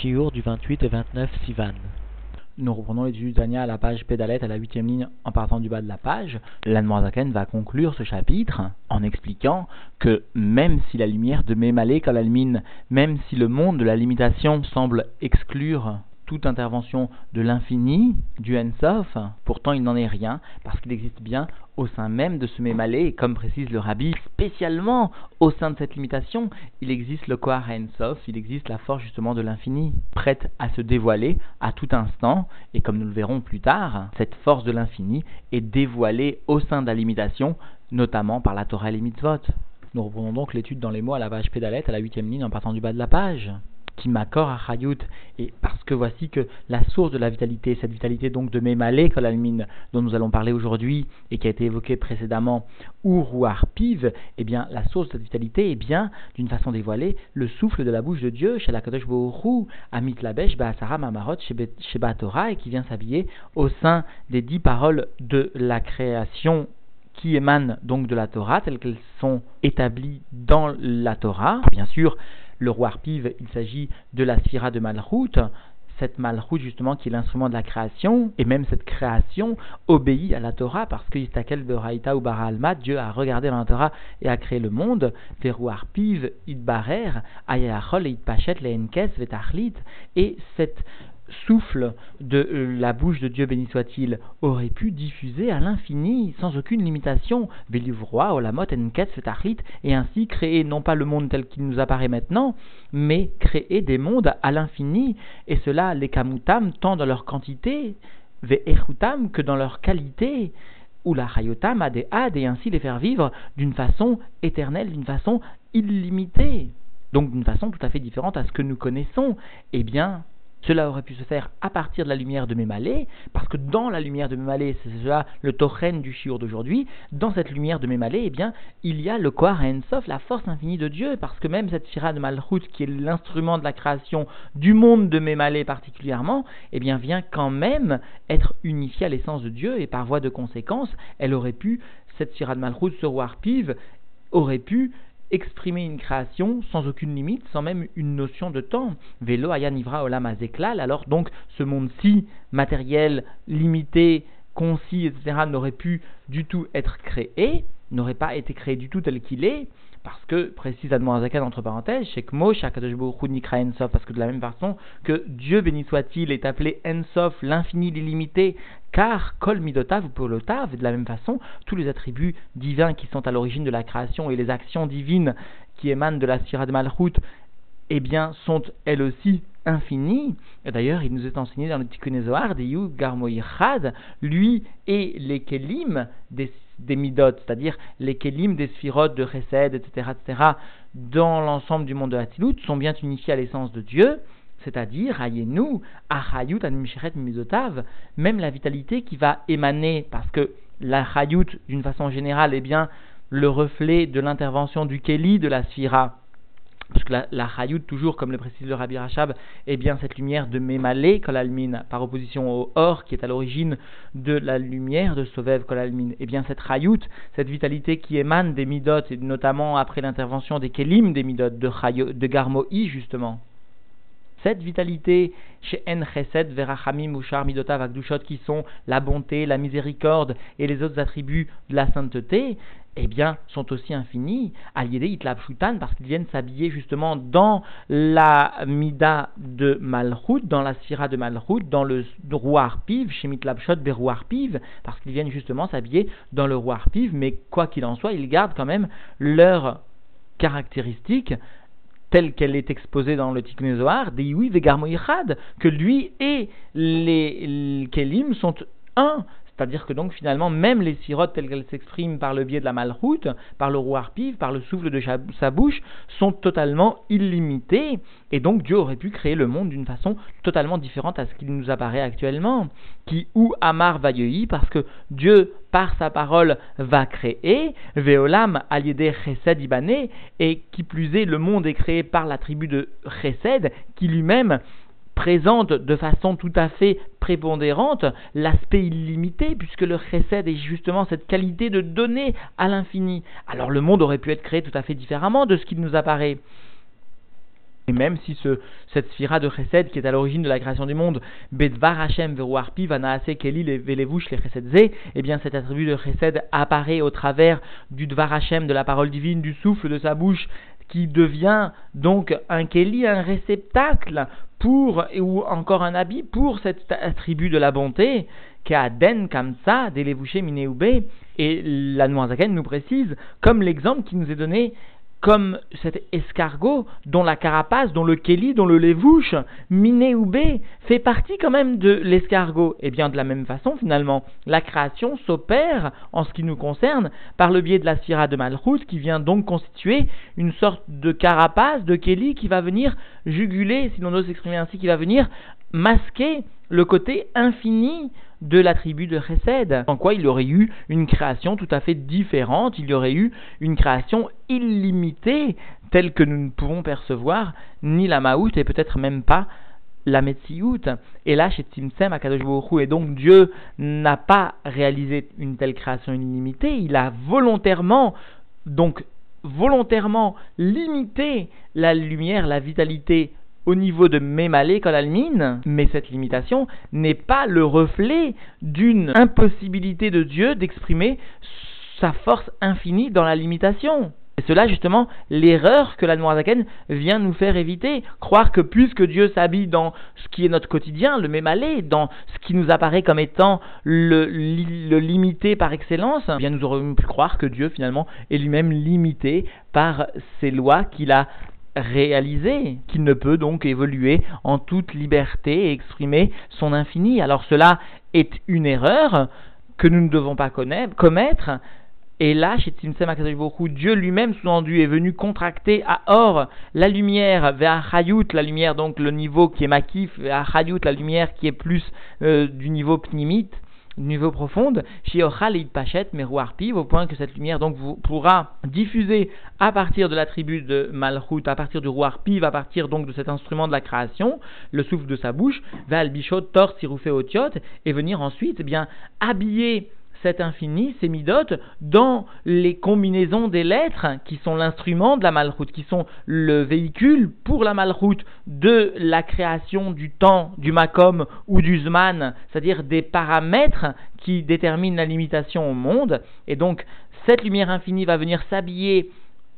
Chiour du 28 et 29 Sivan. Nous reprenons l'étude du à la page pédalette à la huitième ligne en partant du bas de la page. L'Anmoazaken va conclure ce chapitre en expliquant que même si la lumière de Mémalé Kalalmine, même si le monde de la limitation semble exclure toute intervention de l'infini, du Ensof, pourtant il n'en est rien, parce qu'il existe bien au sein même de ce Mémalé, comme précise le Rabbi, spécialement au sein de cette limitation, il existe le Kohar Ensof, il existe la force justement de l'infini, prête à se dévoiler à tout instant, et comme nous le verrons plus tard, cette force de l'infini est dévoilée au sein de la limitation, notamment par la Torah et les mitzvot. Nous reprenons donc l'étude dans les mots à la page pédalette à la huitième ligne en partant du bas de la page qui m'accorde à Chayut, et parce que voici que la source de la vitalité, cette vitalité donc de Mémalé, Kolalmine, dont nous allons parler aujourd'hui et qui a été évoquée précédemment, ou Piv, eh bien, la source de cette vitalité est bien, d'une façon dévoilée, le souffle de la bouche de Dieu, chez la Amit Labesh, Baasara Mamarot, chez Torah, et qui vient s'habiller au sein des dix paroles de la création qui émanent donc de la Torah, telles qu'elles sont établies dans la Torah. Bien sûr, le roi il s'agit de la sphira de Malchut, cette Malchut justement qui est l'instrument de la création, et même cette création obéit à la Torah parce que Yistakel Beraita ou Bara Alma, Dieu a regardé dans la Torah et a créé le monde, Verouar Idbarer, Ayachol et Idpachet, Leenkes, Vetachlit, et cette souffle de euh, la bouche de Dieu béni soit-il aurait pu diffuser à l'infini sans aucune limitation. Belivroa, Olamot, Enket, et ainsi créer non pas le monde tel qu'il nous apparaît maintenant mais créer des mondes à l'infini. Et cela les Kamutam tant dans leur quantité Ve'echutam que dans leur qualité. Ou la Chayotam ad et ainsi les faire vivre d'une façon éternelle, d'une façon illimitée. Donc d'une façon tout à fait différente à ce que nous connaissons. Eh bien cela aurait pu se faire à partir de la lumière de Mémalé, parce que dans la lumière de Mémalé, c'est cela le tochen du chiour d'aujourd'hui, dans cette lumière de Mémalé, eh bien, il y a le Kohar Ensof, la force infinie de Dieu, parce que même cette Shira de Malchut, qui est l'instrument de la création du monde de Mémalé particulièrement, eh bien, vient quand même être unifiée à l'essence de Dieu, et par voie de conséquence, elle aurait pu, cette Shira de Malchut, ce roi Piv, aurait pu exprimer une création sans aucune limite, sans même une notion de temps. Vélo ayanivra olam azeklal, alors donc ce monde-ci, matériel, limité, concis, etc., n'aurait pu du tout être créé, n'aurait pas été créé du tout tel qu'il est, parce que, précise Admorazakan entre parenthèses, Shekmo, Nikra Ensof, parce que de la même façon que Dieu béni soit-il est appelé Ensof, l'infini, l'illimité, car Kol Midotav ou Polotav, de la même façon, tous les attributs divins qui sont à l'origine de la création et les actions divines qui émanent de la Sira de Malchut, eh bien, sont elles aussi infinies. D'ailleurs, il nous est enseigné dans le Tikkun Zohar, Yu Garmoïchad, lui et les Kelim des des midot, c'est-à-dire les kelim des sphirotes de Chesed, etc., etc., dans l'ensemble du monde de Hatilut, sont bien unifiés à l'essence de Dieu, c'est-à-dire, ayenu, achayut, animisheret, misotav, même la vitalité qui va émaner, parce que la chayut, d'une façon générale, est bien le reflet de l'intervention du keli de la sphira, parce que la, la toujours comme le précise le Rabbi Rachab, est bien cette lumière de Mémalé Kolalmin, par opposition au Or, qui est à l'origine de la lumière de Sovev Kolalmin. Et bien cette Hayut, cette vitalité qui émane des Midot, et notamment après l'intervention des Kelim des Midot, de, de Garmoï justement. Cette vitalité chez En Chesed, Verachamim, Ushar, Midotav, Akdushot, qui sont la bonté, la miséricorde et les autres attributs de la sainteté, eh bien, sont aussi infinis, Aliédé Itlab Shutan, parce qu'ils viennent s'habiller justement dans la Mida de Malchut, dans la Sphira de Malchut, dans le Rouar Piv, chez Mitlabshot Berouar Piv, parce qu'ils viennent justement s'habiller dans le Rouar Piv, mais quoi qu'il en soit, ils gardent quand même leurs caractéristiques telle qu'elle est exposée dans le Tikkun Zohar, des que lui et les Kelim sont un, c'est-à-dire que donc finalement, même les sirotes telles qu'elles s'expriment par le biais de la malroute, par le roi arpive, par le souffle de sa bouche, sont totalement illimitées. Et donc Dieu aurait pu créer le monde d'une façon totalement différente à ce qu'il nous apparaît actuellement. Qui ou Amar va parce que Dieu, par sa parole, va créer, Veolam aliédé Chesed Ibané, et qui plus est, le monde est créé par la tribu de Chesed, qui lui-même présente de façon tout à fait prépondérante l'aspect illimité, puisque le chesed est justement cette qualité de donner à l'infini. Alors le monde aurait pu être créé tout à fait différemment de ce qu'il nous apparaît. Et même si ce, cette sphira de chesed qui est à l'origine de la création du monde, Bedvar Hashem Vanaase Kelil Velevouch les eh bien cet attribut de chesed apparaît au travers du Dvar Hashem, de la parole divine, du souffle de sa bouche, qui devient donc un keli, un réceptacle pour, ou encore un habit pour cet attribut de la bonté, den kamsa, delevouché mineoube, et la Noirzaken nous précise, comme l'exemple qui nous est donné comme cet escargot dont la carapace, dont le kelly, dont le lévouche, miné ou B, fait partie quand même de l'escargot. Et eh bien de la même façon, finalement, la création s'opère, en ce qui nous concerne, par le biais de la sphira de Malchut, qui vient donc constituer une sorte de carapace, de kelly, qui va venir juguler, si l'on ose s'exprimer ainsi, qui va venir masquer le côté infini de la tribu de Chesed, en quoi il aurait eu une création tout à fait différente, il y aurait eu une création illimitée, telle que nous ne pouvons percevoir ni la Maout et peut-être même pas la Metsiout. Et là, chez Tzimtzem, Akadosh et donc Dieu n'a pas réalisé une telle création illimitée, il a volontairement, donc volontairement limité la lumière, la vitalité au niveau de Mémalé Kolalmin, mais cette limitation n'est pas le reflet d'une impossibilité de Dieu d'exprimer sa force infinie dans la limitation. Et cela, justement, l'erreur que la Noirzaken vient nous faire éviter. Croire que puisque Dieu s'habille dans ce qui est notre quotidien, le Mémalé, dans ce qui nous apparaît comme étant le, le limité par excellence, eh bien nous aurions pu croire que Dieu, finalement, est lui-même limité par ces lois qu'il a réaliser, qu'il ne peut donc évoluer en toute liberté et exprimer son infini. Alors cela est une erreur que nous ne devons pas commettre. Et là, chez beaucoup, Dieu lui-même sous-entendu est venu contracter à or la lumière vers Hayut, la lumière donc le niveau qui est makif, vers Hayut, la lumière qui est plus euh, du niveau pnimite, niveau profonde, Pachet au point que cette lumière donc vous pourra diffuser à partir de l'attribut de Malchut, à partir du Ruarpi, à partir donc de cet instrument de la création, le souffle de sa bouche, va Bichot, Tor, Otiot, et venir ensuite eh bien habiller cet infini, ces midotes, dans les combinaisons des lettres qui sont l'instrument de la malroute, qui sont le véhicule pour la malroute de la création du temps, du makom ou du zman, c'est-à-dire des paramètres qui déterminent la limitation au monde. Et donc, cette lumière infinie va venir s'habiller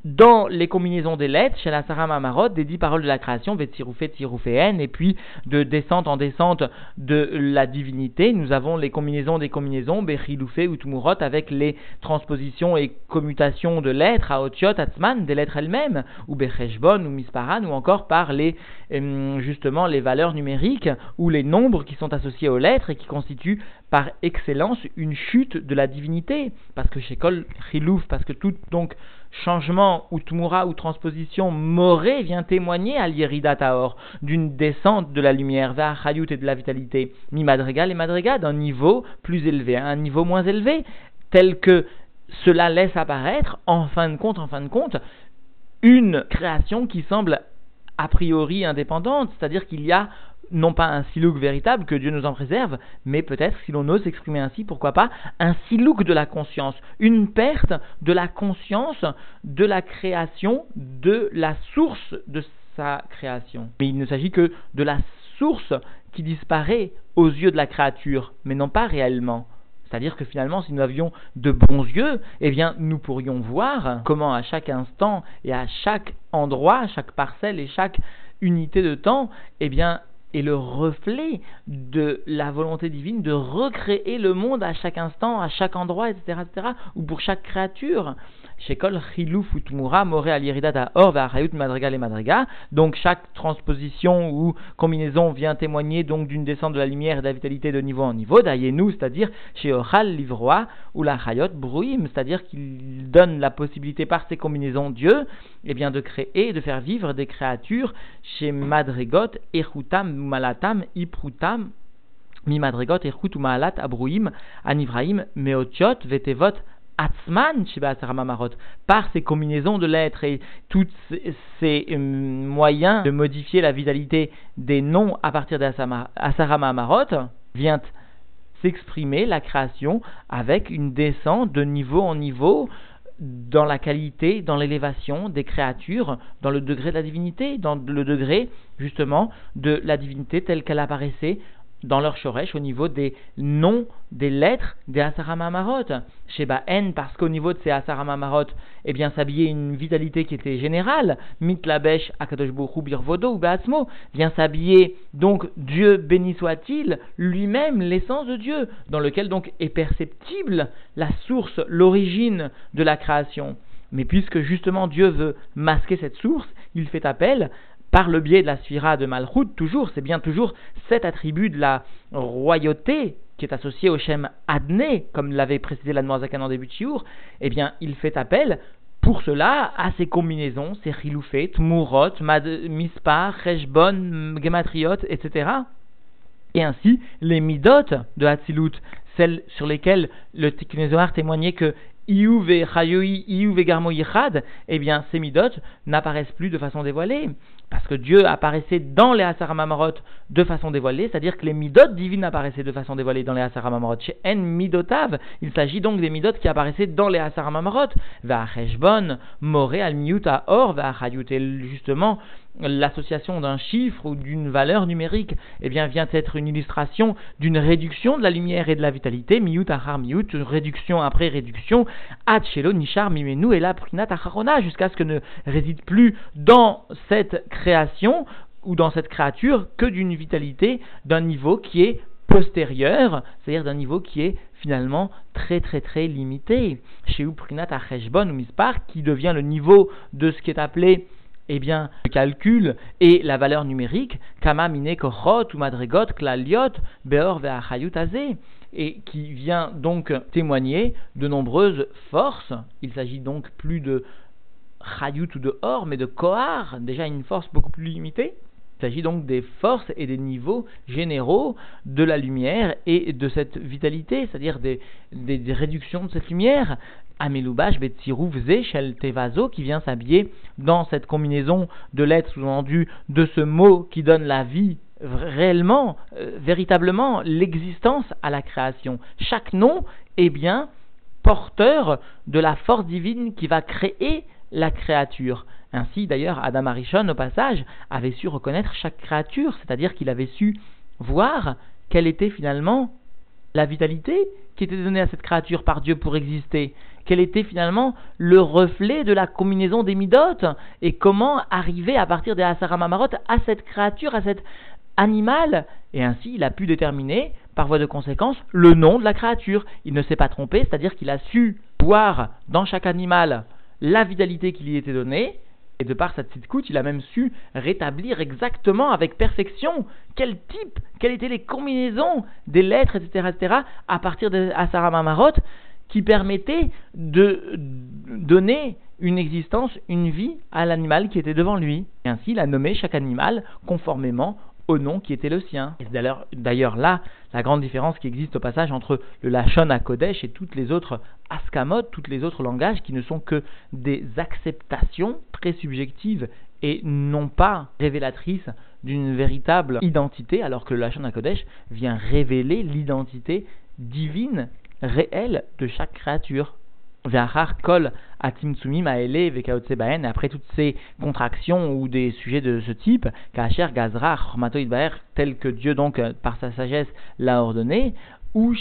dans les combinaisons des lettres, chez la Sarah Mamarot, des dix paroles de la création, et puis de descente en descente de la divinité, nous avons les combinaisons des combinaisons, Bechiloufé ou Tumurot, avec les transpositions et commutations de lettres à Otiot, Atzman, des lettres elles-mêmes, ou Becheshbon, ou Misparan, ou encore par les, euh, justement, les valeurs numériques, ou les nombres qui sont associés aux lettres et qui constituent par excellence une chute de la divinité, parce que chez Kol Chilouf, parce que tout, donc, changement ou tmura ou transposition morée vient témoigner à l'Yerida Taor d'une descente de la lumière vers Hayut et de la vitalité, mi madrigal et madriga d'un niveau plus élevé à un niveau moins élevé, tel que cela laisse apparaître, en fin de compte, en fin de compte, une création qui semble a priori indépendante, c'est-à-dire qu'il y a non pas un silouk véritable, que Dieu nous en préserve, mais peut-être, si l'on ose s'exprimer ainsi, pourquoi pas, un silouk de la conscience, une perte de la conscience de la création, de la source de sa création. Mais il ne s'agit que de la source qui disparaît aux yeux de la créature, mais non pas réellement. C'est-à-dire que finalement, si nous avions de bons yeux, eh bien, nous pourrions voir comment à chaque instant et à chaque endroit, chaque parcelle et chaque unité de temps, eh bien, est le reflet de la volonté divine de recréer le monde à chaque instant, à chaque endroit, etc., etc., ou pour chaque créature. Shekol Chilou Futmura More Aliridata Or Hayut Madriga et Madriga. Donc chaque transposition ou combinaison vient témoigner donc d'une descente de la lumière et de la vitalité de niveau en niveau. Dayenu, c'est-à-dire chez Ochal Livroa ou la Hayot Bruim, c'est-à-dire qu'il donne la possibilité par ces combinaisons Dieu eh bien, de créer, de faire vivre des créatures chez Madrigot, Echutam, Malatam, Iprutam, Mi Madrigot, Echut, Malat, Abruim, Anivraim, Meotiot, Vetevot, Atzman par ces combinaisons de lettres et tous ces euh, moyens de modifier la vitalité des noms à partir d'Asarama Amarot, vient s'exprimer la création avec une descente de niveau en niveau dans la qualité, dans l'élévation des créatures, dans le degré de la divinité, dans le degré justement de la divinité telle qu'elle apparaissait dans leur shoresh au niveau des noms, des lettres des Asaramamarot. Sheba N, parce qu'au niveau de ces Asaramamarot, eh bien, s'habillait une vitalité qui était générale. Mitlabesh Akadosh Birvodo ou Beatzmo vient s'habiller, donc, Dieu béni soit-il, lui-même, l'essence de Dieu, dans lequel donc est perceptible la source, l'origine de la création. Mais puisque justement Dieu veut masquer cette source, il fait appel par le biais de la sphira de Malchut, toujours, c'est bien toujours cet attribut de la royauté qui est associé au Shem Adné, comme l'avait précisé la Noirzakan en début de Chiour, eh bien, il fait appel pour cela à ces combinaisons, ces chiloufet, Murot, Mispar, Reshbon, Gematriot, etc. Et ainsi, les midot de Hatzilut, celles sur lesquelles le Tikkun témoignait que Iuve Chayoi, Iuve Garmo eh bien, ces midot n'apparaissent plus de façon dévoilée parce que Dieu apparaissait dans les Asaramamarot de façon dévoilée, c'est-à-dire que les midot divines apparaissaient de façon dévoilée dans les Asaramamarot. Chez En Midotav, il s'agit donc des midot qui apparaissaient dans les Asaramamarot. Va Moré, Al Miuta Or, va justement, l'association d'un chiffre ou d'une valeur numérique, eh bien, vient être une illustration d'une réduction de la lumière et de la vitalité, miut achar miut, réduction après réduction, ad shelo nishar mimenu et la prinat acharona, jusqu'à ce que ne réside plus dans cette création ou dans cette créature que d'une vitalité d'un niveau qui est postérieur, c'est-à-dire d'un niveau qui est finalement très très très limité. Chez Uprinat Acheshbon ou Mispar, qui devient le niveau de ce qui est appelé eh bien, le calcul et la valeur numérique, kama mine ou madregot klaliot beor et qui vient donc témoigner de nombreuses forces. Il s'agit donc plus de chayut ou de or, mais de kohar, déjà une force beaucoup plus limitée. Il s'agit donc des forces et des niveaux généraux de la lumière et de cette vitalité, c'est-à-dire des, réductions de cette lumière. Amelubash Betsirou Shel Tevazo qui vient s'habiller dans cette combinaison de lettres sous-entendues de ce mot qui donne la vie réellement, euh, véritablement, l'existence à la création. Chaque nom est bien porteur de la force divine qui va créer la créature. Ainsi, d'ailleurs, Adam Arishon, au passage, avait su reconnaître chaque créature, c'est-à-dire qu'il avait su voir quelle était finalement la vitalité qui était donnée à cette créature par Dieu pour exister, quel était finalement le reflet de la combinaison des midotes, et comment arriver à partir des Asaramamarot à cette créature, à cet animal, et ainsi il a pu déterminer, par voie de conséquence, le nom de la créature. Il ne s'est pas trompé, c'est-à-dire qu'il a su voir dans chaque animal la vitalité qui lui était donnée, et de par sa petite coute, il a même su rétablir exactement avec perfection quel type, quelles étaient les combinaisons des lettres, etc., etc., à partir de Mamarot, qui permettaient de donner une existence, une vie à l'animal qui était devant lui. Et ainsi, il a nommé chaque animal conformément au nom qui était le sien. D'ailleurs là la grande différence qui existe au passage entre le Lachon à Kodesh et toutes les autres Askamot, toutes les autres langages qui ne sont que des acceptations très subjectives et non pas révélatrices d'une véritable identité, alors que le Lachon à Kodesh vient révéler l'identité divine, réelle de chaque créature. Kol et après toutes ces contractions ou des sujets de ce type, kacher gazra tel que Dieu donc euh, par sa sagesse l'a ordonné, ou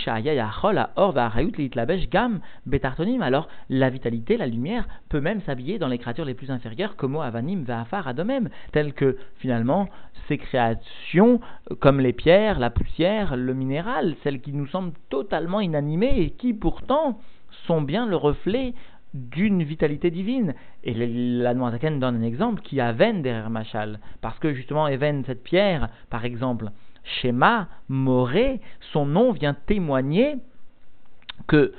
gam betartonim, alors la vitalité, la lumière, peut même s'habiller dans les créatures les plus inférieures, comme avanim va'afar adomem, tel que finalement ces créations, comme les pierres, la poussière, le minéral, celles qui nous semblent totalement inanimées et qui pourtant sont bien le reflet d'une vitalité divine. Et la Noirzaken donne un exemple qui a Ven derrière Machal. Parce que justement, Even, cette pierre, par exemple, Shema, Moré, son nom vient témoigner que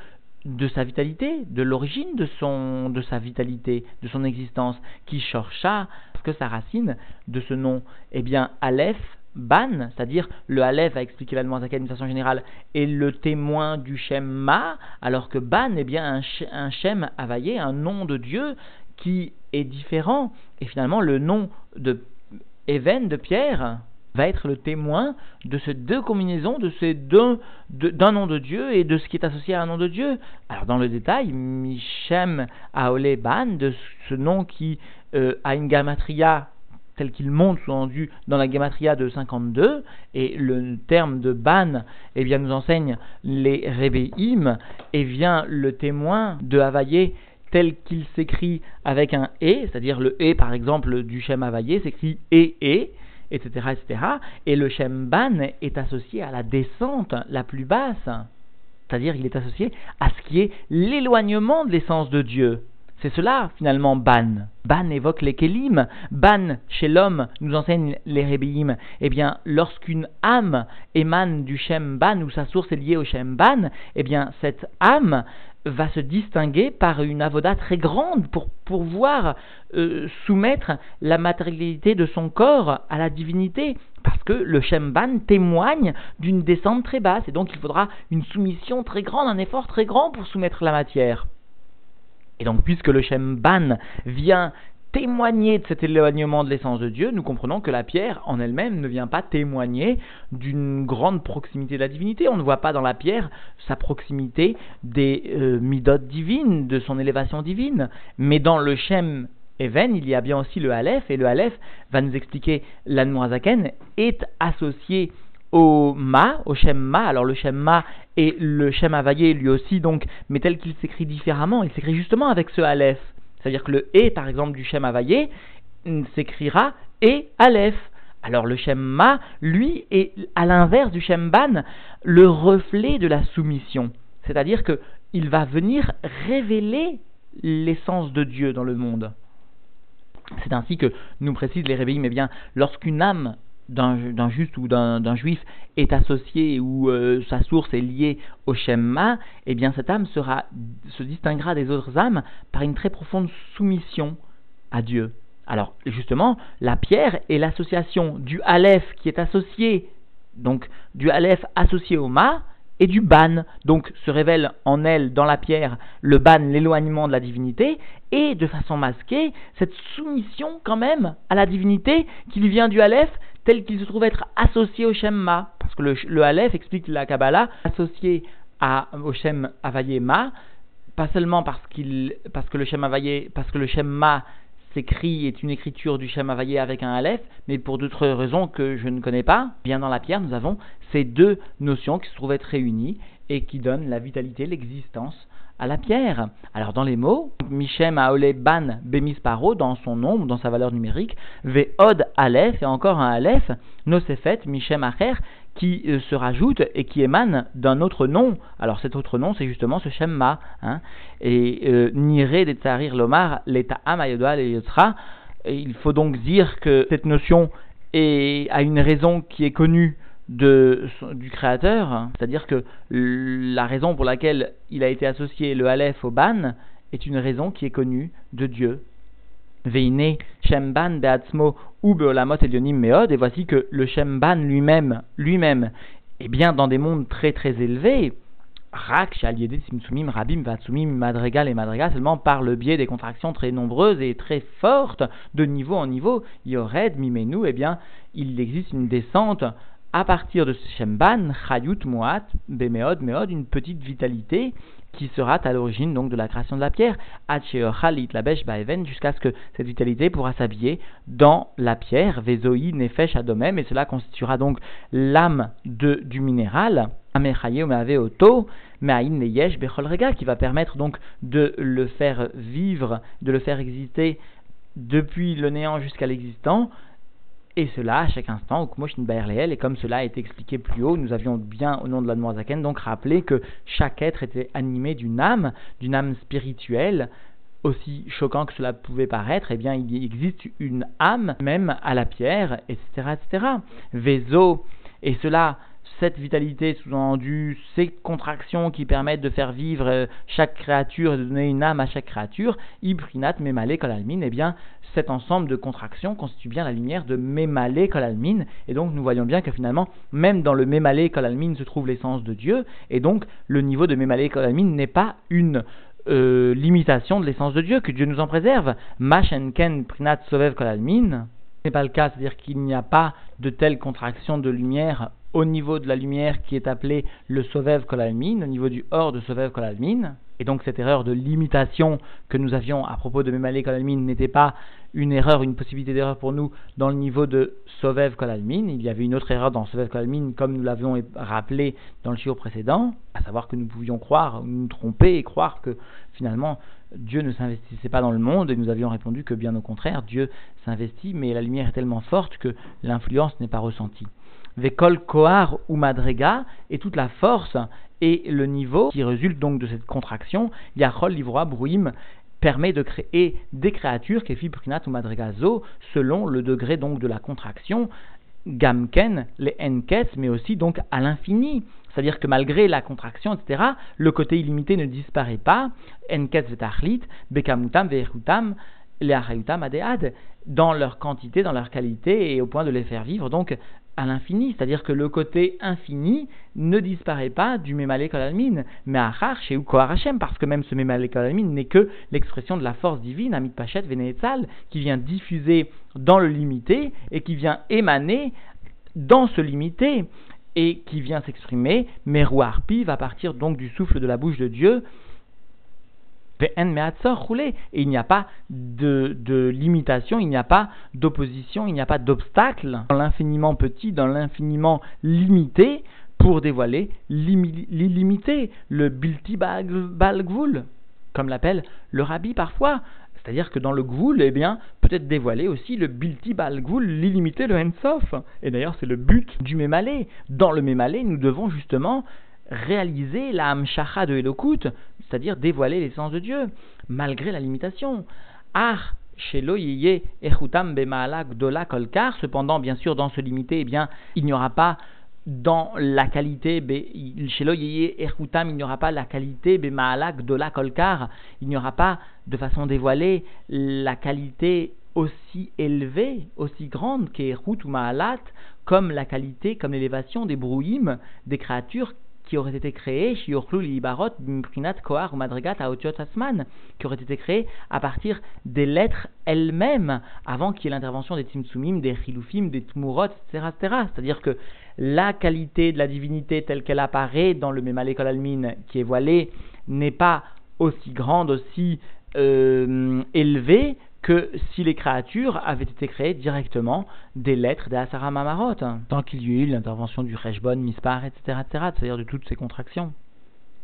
de sa vitalité, de l'origine de, son, de sa vitalité, de son existence, qui chercha, parce que sa racine de ce nom, eh bien, Aleph, Ban, c'est-à-dire le Aleph a expliqué la d'une façon générale, est le témoin du Shem Ma, alors que Ban est bien un, un Shem Availlé, un nom de Dieu qui est différent. Et finalement, le nom de Even, de Pierre, va être le témoin de ces deux combinaisons, de ces deux, d'un nom de Dieu et de ce qui est associé à un nom de Dieu. Alors dans le détail, Michem Aole Ban, de ce nom qui euh, a une gamatria tel qu'il monte sous-entendu dans la gematria de 52, et le terme de ban eh bien, nous enseigne les Rebéim, et vient le témoin de Havaillé tel qu'il s'écrit avec un E, c'est-à-dire le E par exemple du Shem Havaillé s'écrit E, E, etc., etc. Et le Shem Ban est associé à la descente la plus basse, c'est-à-dire il est associé à ce qui est l'éloignement de l'essence de Dieu. C'est cela, finalement, ban. Ban évoque les kelim. Ban, chez l'homme, nous enseigne les rébéim. Eh bien, lorsqu'une âme émane du shem ban, ou sa source est liée au shem ban, eh bien, cette âme va se distinguer par une avoda très grande pour pouvoir euh, soumettre la matérialité de son corps à la divinité. Parce que le Shemban témoigne d'une descente très basse et donc il faudra une soumission très grande, un effort très grand pour soumettre la matière. Et donc, puisque le Shem Ban vient témoigner de cet éloignement de l'essence de Dieu, nous comprenons que la pierre en elle-même ne vient pas témoigner d'une grande proximité de la divinité. On ne voit pas dans la pierre sa proximité des euh, midotes divines, de son élévation divine. Mais dans le Shem Even, il y a bien aussi le Aleph, et le Aleph va nous expliquer l'Anmoazaken est associé au ma, au Shem ma. Alors le Shem ma et le Shem Availlé lui aussi, donc, mais tel qu'il s'écrit différemment, il s'écrit justement avec ce Aleph. C'est-à-dire que le E, par exemple, du Shem Availlé s'écrira E Aleph. Alors le Shem Ma, lui, est à l'inverse du Shem Ban, le reflet de la soumission. C'est-à-dire qu'il va venir révéler l'essence de Dieu dans le monde. C'est ainsi que nous précise les réveils, mais bien, lorsqu'une âme d'un juste ou d'un juif est associé ou euh, sa source est liée au Shemma, eh bien cette âme se distinguera des autres âmes par une très profonde soumission à Dieu. Alors justement, la pierre est l'association du Aleph qui est associé, donc du Aleph associé au Ma, et du ban. Donc se révèle en elle, dans la pierre, le ban, l'éloignement de la divinité, et de façon masquée, cette soumission quand même à la divinité qui lui vient du Aleph, tel qu'il se trouve être associé au Shemma. Parce que le, le Aleph explique la Kabbalah, associé à, au Shem Avaye Ma, pas seulement parce, qu'il, parce que le Shem Avaye, parce que le Shemma s'écrit est une écriture du Shem Avaye avec un Aleph, mais pour d'autres raisons que je ne connais pas, bien dans la pierre, nous avons ces deux notions qui se trouvent être réunies et qui donnent la vitalité, l'existence à la pierre. Alors dans les mots, Michem Aole Ban Bemis Paro, dans son nombre, dans sa valeur numérique, Ve'od Aleph, et encore un Aleph, Nosefet Michem Acher, qui euh, se rajoute et qui émane d'un autre nom. Alors cet autre nom, c'est justement ce Shemma. Hein, et euh, Nire de Tsarir Lomar, l'État Amayodoa et Il faut donc dire que cette notion a une raison qui est connue de, du créateur, c'est-à-dire que la raison pour laquelle il a été associé le Aleph au Ban est une raison qui est connue de Dieu. Veine Shemban Beatzmo ou Elionim Meod, et voici que le Shemban lui-même, lui-même, est bien dans des mondes très très élevés. Rak, Simsumim, Rabim, Vatsumim, Madregal et Madregal, seulement par le biais des contractions très nombreuses et très fortes, de niveau en niveau, Yored, Mimenu, eh bien, il existe une descente à partir de ce Shemban, Chayut Moat, Bemeod, Meod, une petite vitalité qui sera à l'origine donc de la création de la pierre, jusqu'à ce que cette vitalité pourra s'habiller dans la pierre, Vezoi, Nefesh, Adomem, et cela constituera donc l'âme du minéral, Oto, qui va permettre donc de le faire vivre, de le faire exister depuis le néant jusqu'à l'existant, et cela à chaque instant, et comme cela a été expliqué plus haut, nous avions bien au nom de la Zaken donc rappelé que chaque être était animé d'une âme, d'une âme spirituelle, aussi choquant que cela pouvait paraître, eh bien il existe une âme même à la pierre, etc. etc. Et cela cette vitalité sous-entendue, ces contractions qui permettent de faire vivre euh, chaque créature de donner une âme à chaque créature, Ibrinat Memale Kolalmin, eh bien, cet ensemble de contractions constitue bien la lumière de Memale Kolalmin, et donc nous voyons bien que finalement, même dans le Memale Kolalmin se trouve l'essence de Dieu, et donc le niveau de Memale Kolalmin n'est pas une euh, limitation de l'essence de Dieu, que Dieu nous en préserve. Mashenken Prinat Sovev Kolalmin, ce n'est pas le cas, c'est-à-dire qu'il n'y a pas de telles contractions de lumière au niveau de la lumière qui est appelée le Sovev Kolalmin, au niveau du hors de Sovev Kolalmin. Et donc cette erreur de limitation que nous avions à propos de Memale Kolalmin n'était pas une erreur, une possibilité d'erreur pour nous dans le niveau de Sovev Kolalmin. Il y avait une autre erreur dans Sovev Kolalmin comme nous l'avions rappelé dans le chiot précédent, à savoir que nous pouvions croire, nous tromper et croire que finalement Dieu ne s'investissait pas dans le monde et nous avions répondu que bien au contraire, Dieu s'investit, mais la lumière est tellement forte que l'influence n'est pas ressentie. Vekol Kohar ou Madrega et toute la force et le niveau qui résulte donc de cette contraction, Yachol Livroa Bruim permet de créer des créatures, Kefi Prinat ou Madregazo, selon le degré donc de la contraction, Gamken, les Enkets, mais aussi donc à l'infini. C'est-à-dire que malgré la contraction, etc., le côté illimité ne disparaît pas. Enkets vetachlit, Bekamutam vechutam, leachayutam adead, dans leur quantité, dans leur qualité, et au point de les faire vivre. Donc, à l'infini, c'est-à-dire que le côté infini ne disparaît pas du Memale Kolalmin, mais à chez ou Hashem, parce que même ce Memale Kolalmin n'est que l'expression de la force divine, Amit Pachet Veneetzal, qui vient diffuser dans le limité et qui vient émaner dans ce limité et qui vient s'exprimer, mais Pi va partir donc du souffle de la bouche de Dieu et il n'y a pas de, de limitation, il n'y a pas d'opposition, il n'y a pas d'obstacle dans l'infiniment petit, dans l'infiniment limité, pour dévoiler l'illimité, le bilti comme l'appelle le rabbi parfois. C'est-à-dire que dans le gvoul, eh bien, peut-être dévoiler aussi le bilti l'illimité, le ensof. Et d'ailleurs, c'est le but du mémalé. Dans le mémalé, nous devons justement réaliser la hamshacha de Elokut, c'est-à-dire dévoiler l'essence de Dieu, malgré la limitation. Kolkar, cependant, bien sûr, dans ce limité, eh bien, il n'y aura pas dans la qualité, il n'y aura pas la qualité il n'y aura pas de façon dévoilée la qualité aussi élevée, aussi grande qu'Echut ou Maalat, comme la qualité, comme l'élévation des brouhim, des créatures qui aurait été créé, Shiorklu Libarot, Bimkrinat Kohar Madrigat Aotiot Asman, qui aurait été créé à partir des lettres elles-mêmes, avant qu'il y ait l'intervention des Tzimtzumim, des Chilufim, des Tmurot, etc. C'est-à-dire que la qualité de la divinité telle qu'elle apparaît dans le Memale Almin qui est voilé n'est pas aussi grande, aussi euh, élevée que si les créatures avaient été créées directement des lettres des Asara Mamarot, tant qu'il y a eu l'intervention du Reshbon, Mispar, etc., etc., c'est-à-dire de toutes ces contractions.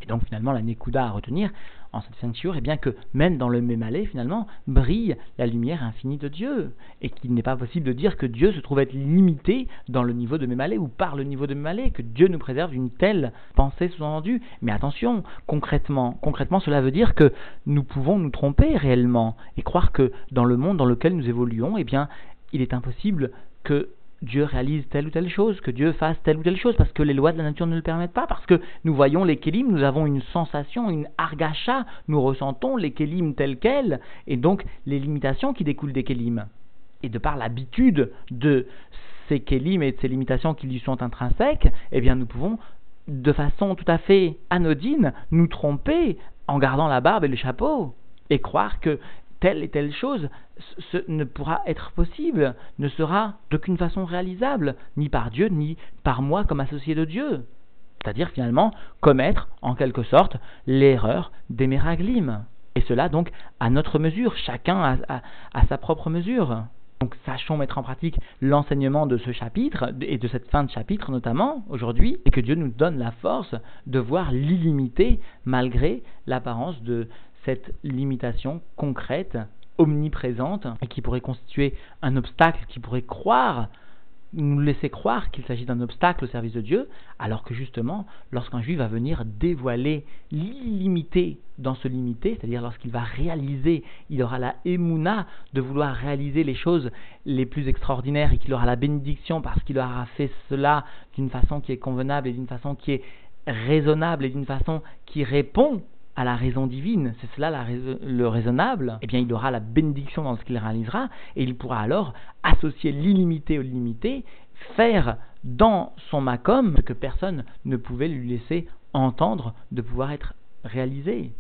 Et donc finalement, la Nekuda à retenir en cette ceinture, est bien que même dans le Mémalé, finalement, brille la lumière infinie de Dieu. Et qu'il n'est pas possible de dire que Dieu se trouve être limité dans le niveau de Mémalé ou par le niveau de Mémalé, que Dieu nous préserve d'une telle pensée sous-entendue. Mais attention, concrètement, concrètement, cela veut dire que nous pouvons nous tromper réellement et croire que dans le monde dans lequel nous évoluons, eh bien, il est impossible que Dieu réalise telle ou telle chose, que Dieu fasse telle ou telle chose, parce que les lois de la nature ne le permettent pas, parce que nous voyons les nous avons une sensation, une argacha, nous ressentons les kélim tels quels, et donc les limitations qui découlent des kélim. Et de par l'habitude de ces kélim et de ces limitations qui lui sont intrinsèques, eh bien nous pouvons, de façon tout à fait anodine, nous tromper en gardant la barbe et le chapeau, et croire que telle et telle chose ne pourra être possible, ne sera d'aucune façon réalisable, ni par Dieu, ni par moi comme associé de Dieu. C'est-à-dire finalement commettre en quelque sorte l'erreur des méraglim. Et cela donc à notre mesure, chacun à, sa propre mesure. Donc sachons mettre en pratique l'enseignement de ce chapitre et de cette fin de chapitre notamment aujourd'hui, et que Dieu nous donne la force de voir l'illimité malgré l'apparence de cette limitation concrète, omniprésente, et qui pourrait constituer un obstacle, qui pourrait croire, nous laisser croire qu'il s'agit d'un obstacle au service de Dieu, alors que justement, lorsqu'un juif va venir dévoiler l'illimité dans ce limité, c'est-à-dire lorsqu'il va réaliser, il aura la émouna de vouloir réaliser les choses les plus extraordinaires et qu'il aura la bénédiction parce qu'il aura fait cela d'une façon qui est convenable et d'une façon qui est raisonnable et d'une façon qui répond à la raison divine, c'est cela le raisonnable, eh bien il aura la bénédiction dans ce qu'il réalisera, et il pourra alors associer l'illimité au limité, faire dans son macom ce que personne ne pouvait lui laisser entendre de pouvoir être réalisé.